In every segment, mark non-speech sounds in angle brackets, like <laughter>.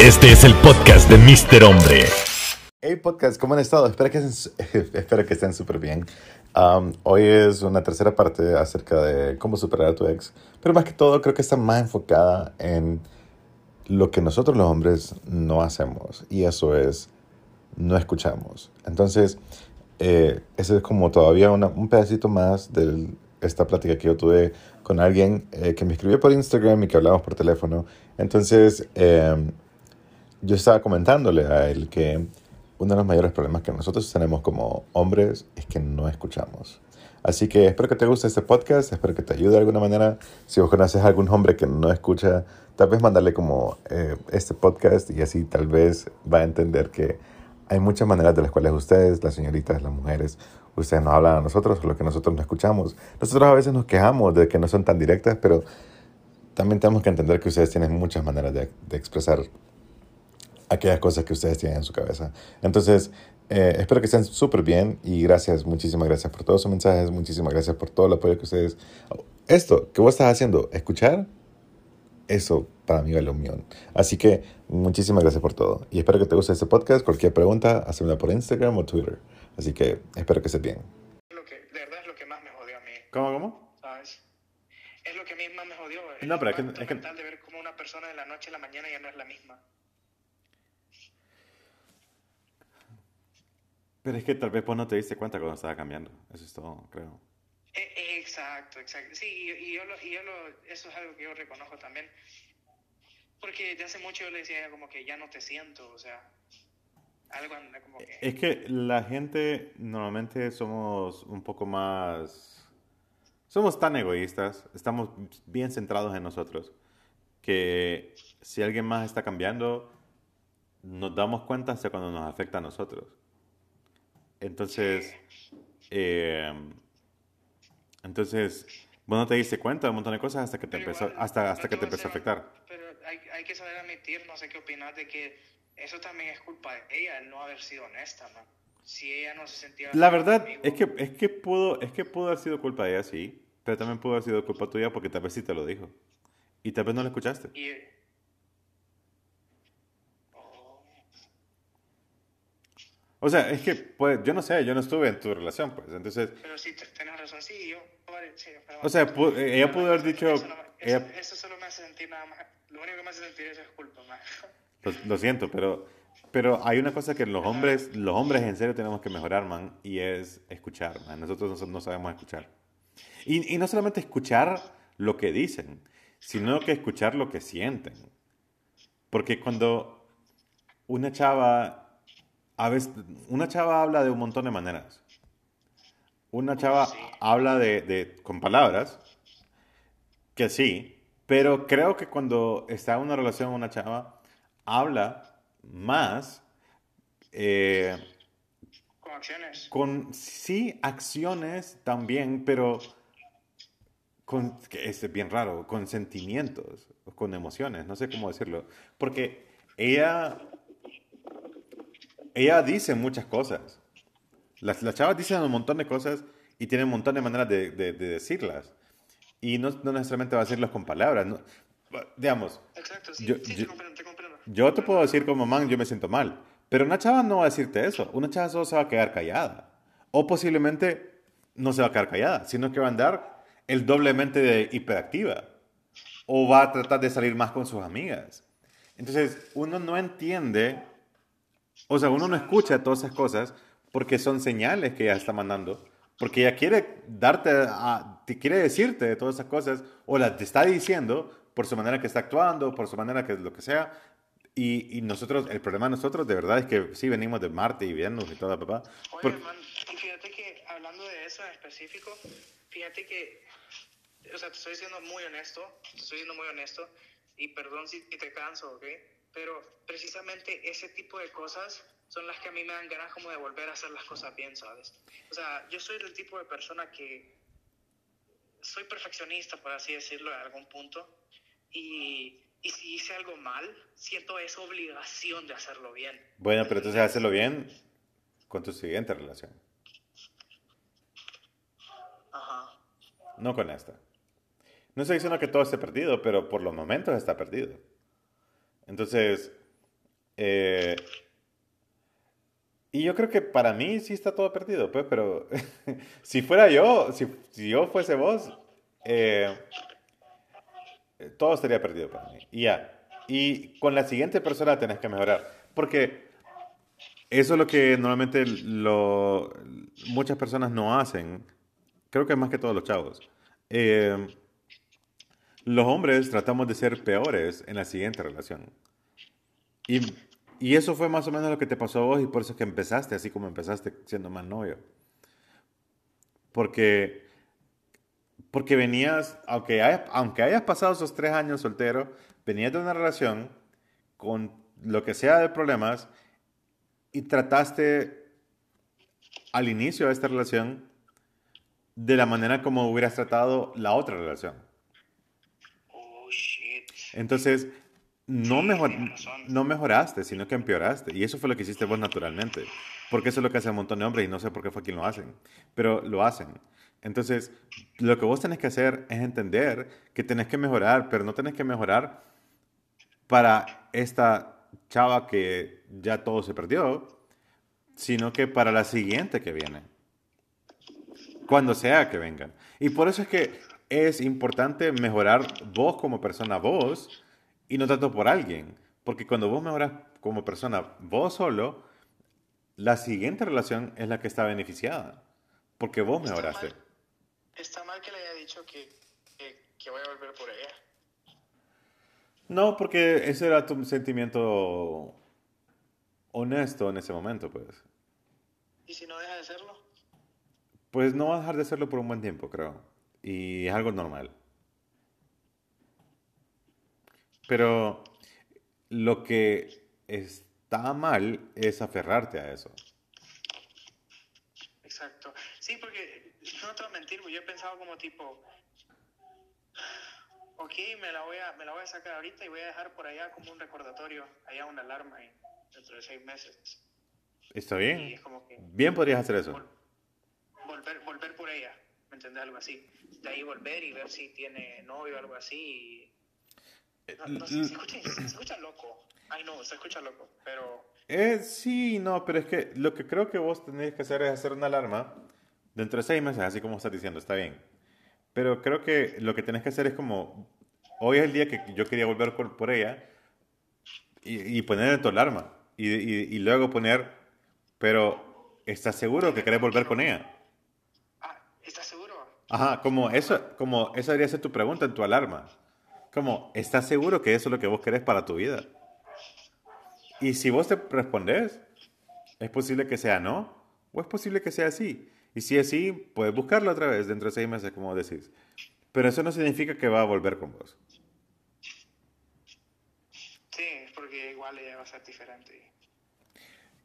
Este es el podcast de Mr. Hombre. Hey podcast, ¿cómo han estado? Espero que, <laughs> espero que estén súper bien. Um, hoy es una tercera parte acerca de cómo superar a tu ex, pero más que todo creo que está más enfocada en lo que nosotros los hombres no hacemos y eso es no escuchamos. Entonces, eh, ese es como todavía un pedacito más de esta plática que yo tuve con alguien eh, que me escribió por Instagram y que hablamos por teléfono. Entonces, eh, yo estaba comentándole a él que uno de los mayores problemas que nosotros tenemos como hombres es que no escuchamos. Así que espero que te guste este podcast, espero que te ayude de alguna manera. Si vos conoces a algún hombre que no escucha, tal vez mandarle como eh, este podcast y así tal vez va a entender que hay muchas maneras de las cuales ustedes, las señoritas, las mujeres, ustedes nos hablan a nosotros, lo que nosotros no escuchamos. Nosotros a veces nos quejamos de que no son tan directas, pero también tenemos que entender que ustedes tienen muchas maneras de, de expresar aquellas cosas que ustedes tienen en su cabeza. Entonces, eh, espero que estén súper bien y gracias, muchísimas gracias por todos sus mensajes, muchísimas gracias por todo el apoyo que ustedes... Esto que vos estás haciendo, escuchar, eso para mí vale un millón. Así que muchísimas gracias por todo y espero que te guste este podcast. Cualquier pregunta, hacémela por Instagram o Twitter. Así que espero que estés bien. Lo que, de verdad es lo que más me jodió a mí. ¿Cómo, cómo? ¿Sabes? Es lo que a mí más me jodió. No, pero es que- es que- de ver cómo una persona de la noche a la mañana ya no es la misma. Pero es que tal vez vos no te diste cuenta cuando estaba cambiando. Eso es todo, creo. Eh, exacto, exacto. Sí, y, y yo, lo, y yo lo, eso es algo que yo reconozco también. Porque de hace mucho yo le decía como que ya no te siento, o sea, algo anda como que... Es que la gente normalmente somos un poco más... Somos tan egoístas, estamos bien centrados en nosotros, que si alguien más está cambiando, nos damos cuenta hasta cuando nos afecta a nosotros. Entonces, eh, entonces, vos no te diste cuenta de un montón de cosas hasta que te Pero empezó, igual, hasta, hasta que te empezó a afectar. Pero hay, hay que saber admitir, no sé qué opinas, de que eso también es culpa de ella, el no haber sido honesta, man. Si ella no se sentía... La verdad conmigo- es que, es que pudo, es que pudo haber sido culpa de ella, sí, pero también pudo haber sido culpa tuya porque tal vez sí te lo dijo. Y tal vez no lo escuchaste. Y... O sea, es que, pues, yo no sé, yo no estuve en tu relación, pues, entonces, pero sí, te- tenés razón, sí, yo... vale, sí, pero- o sea, ella pudo haber dicho, Eso, no me- eso- ella- eso solo me hace sentir nada más... Lo único que me hace sentir eso es culpa, man. lo, <laughs> lo siento, pero, pero hay una cosa que los hombres, los hombres en serio tenemos que mejorar, man, y es escuchar, man. Nosotros no, no sabemos escuchar. Y, y no solamente escuchar lo que dicen, sino que escuchar lo que sienten. Porque cuando una chava, a veces, una chava habla de un montón de maneras. Una chava Sí. habla de, de- con palabras, que sí, pero creo que cuando está en una relación una chava, habla más eh, Con acciones. con, sí, acciones también, pero con, que es bien raro, con sentimientos, con emociones, no sé cómo decirlo. Porque ella, ella dice muchas cosas. Las, las chavas dicen un montón de cosas y tienen un montón de maneras de, de- de decirlas. Y no, no necesariamente va a decirlas con palabras. no- digamos, Exacto, sí, Yo- sí, yo- te comprendo, te comprendo. yo te puedo decir como man, yo me siento mal. Pero una chava no va a decirte eso. Una chava solo se va a quedar callada. O posiblemente no se va a quedar callada, sino que va a andar el doblemente de hiperactiva. O va a tratar de salir más con sus amigas. Entonces, uno no entiende, o sea, uno no escucha todas esas cosas porque son señales que ella está mandando. Porque ella quiere darte, a- te quiere decirte todas esas cosas, o las te está diciendo por su manera que está actuando, por su manera que lo que sea. Y, y nosotros, el problema de nosotros de verdad es que sí venimos de Marte y Venus y toda papá. Oye, Por- man, y fíjate que hablando de eso en específico, fíjate que, o sea, te estoy siendo muy honesto, te estoy siendo muy honesto, y perdón si te canso, ¿ok? Pero precisamente ese tipo de cosas son las que a mí me dan ganas como de volver a hacer las cosas bien, ¿sabes? O sea, yo soy del tipo de persona que soy perfeccionista, por así decirlo, en algún punto, y, y si hice algo mal, siento esa obligación de hacerlo bien. Bueno, pero entonces hazlo bien con tu siguiente relación, Ajá. no con esta. No estoy diciendo que todo esté perdido, pero por los momentos está perdido. Entonces, Eh, y yo creo que para mí sí está todo perdido, pues, pero <laughs> si fuera yo, si, si yo fuese vos, eh, todo estaría perdido para mí. Y ya. Y con la siguiente persona tenés que mejorar. Porque eso es lo que normalmente lo, muchas personas no hacen. Creo que más que todos los chavos. Eh, los hombres tratamos de ser peores en la siguiente relación. Y, y, eso fue más o menos lo que te pasó a vos y por eso es que empezaste así como empezaste siendo más novio. Porque, porque venías, aunque hayas, aunque hayas pasado esos tres años soltero, venías de una relación con lo que sea de problemas y trataste al inicio de esta relación de la manera como hubieras tratado la otra relación. Entonces, no, mejor, no mejoraste, sino que empeoraste. Y eso fue lo que hiciste vos naturalmente. Porque eso es lo que hace un montón de hombres y no sé por qué fue quien lo hacen. Pero lo hacen. Entonces, lo que vos tenés que hacer es entender que tenés que mejorar, pero no tenés que mejorar para esta chava que ya todo se perdió, sino que para la siguiente que viene. Cuando sea que vengan. Y por eso es que es importante mejorar vos como persona, vos, y no tanto por alguien. Porque cuando vos mejoras como persona, vos solo, la siguiente relación es la que está beneficiada. Porque vos Está mejoraste. mal, está mal que le haya dicho que, que, que voy a volver por ella. No, porque ese era tu sentimiento honesto en ese momento, pues. ¿Y si no deja de serlo? Pues no va a dejar de hacerlo por un buen tiempo, creo. Y es algo normal. Pero lo que está mal es aferrarte a eso. Exacto. Sí, porque no te voy a mentir, yo he pensado como tipo, ok, me la voy a, me la voy a sacar ahorita y voy a dejar por allá como un recordatorio, allá una alarma y dentro de seis meses. ¿Está bien? es como que Bien podrías hacer eso. vol- volver, volver por ella, ¿me entiendes? Algo así. De ahí volver y ver si tiene novio o algo así. y- No, no sé, se escucha, se escucha loco. Ay, no, se escucha loco, pero... Eh, sí, no, pero es que lo que creo que vos tenés que hacer es hacer una alarma dentro de seis meses, así como estás diciendo, está bien. Pero creo que lo que tenés que hacer es como, hoy es el día que yo quería volver por, por ella y, y poner en tu alarma. Y, y- y luego poner, pero ¿estás seguro que querés volver con ella? Ajá, como eso, como esa debería ser tu pregunta en tu alarma. Como, ¿estás seguro que eso es lo que vos querés para tu vida? Y si vos te respondes, es posible que sea no, o es posible que sea sí. Y si es sí, puedes buscarlo otra vez dentro de seis meses, como decís. Pero eso no significa que va a volver con vos. Sí, porque igual ella va a ser diferente.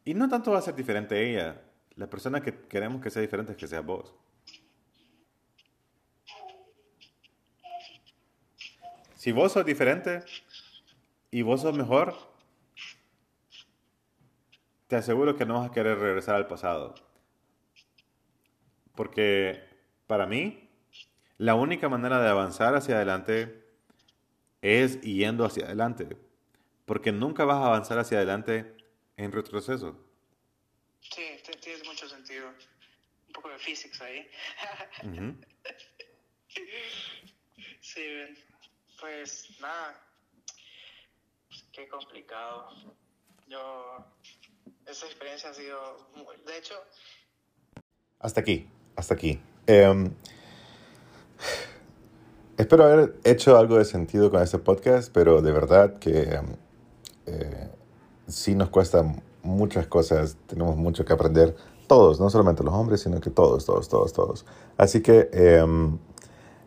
Y no tanto va a ser diferente ella. La persona que queremos que sea diferente es que sea vos. Si vos sos diferente y vos sos mejor, te aseguro que no vas a querer regresar al pasado. Porque para mí, la única manera de avanzar hacia adelante es yendo hacia adelante. Porque nunca vas a avanzar hacia adelante en retroceso. Sí, tiene mucho sentido. Un poco de physics ahí. Ujú. <laughs> Sí, ven. Pues nada. Qué complicado. Yo, esa experiencia ha sido, muy- de hecho, Hasta aquí, hasta aquí. Em, espero haber hecho algo de sentido con este podcast, pero de verdad que em, eh, sí nos cuestan muchas cosas, tenemos mucho que aprender, todos, no solamente los hombres, sino que todos, todos, todos, todos. Así que em,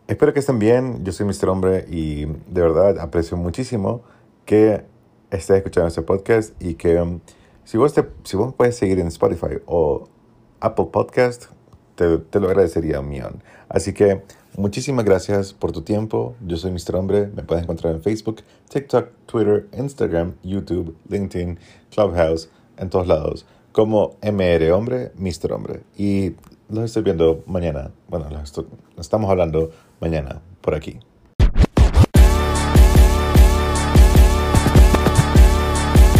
espero que estén bien, yo soy Mr. Hombre y de verdad aprecio muchísimo que estés escuchando este podcast y que em, si vos, te, si vos puedes seguir en Spotify o Apple Podcast, te, te lo agradecería un millón. Así que muchísimas gracias por tu tiempo. Yo soy Mr. Hombre. Me puedes encontrar en Facebook, TikTok, Twitter, Instagram, YouTube, LinkedIn, Clubhouse, en todos lados. Como MR Hombre, Mr. Hombre. Y los estoy viendo mañana. Bueno, los estamos hablando mañana por aquí.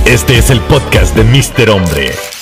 Este es el podcast de Mr. Hombre.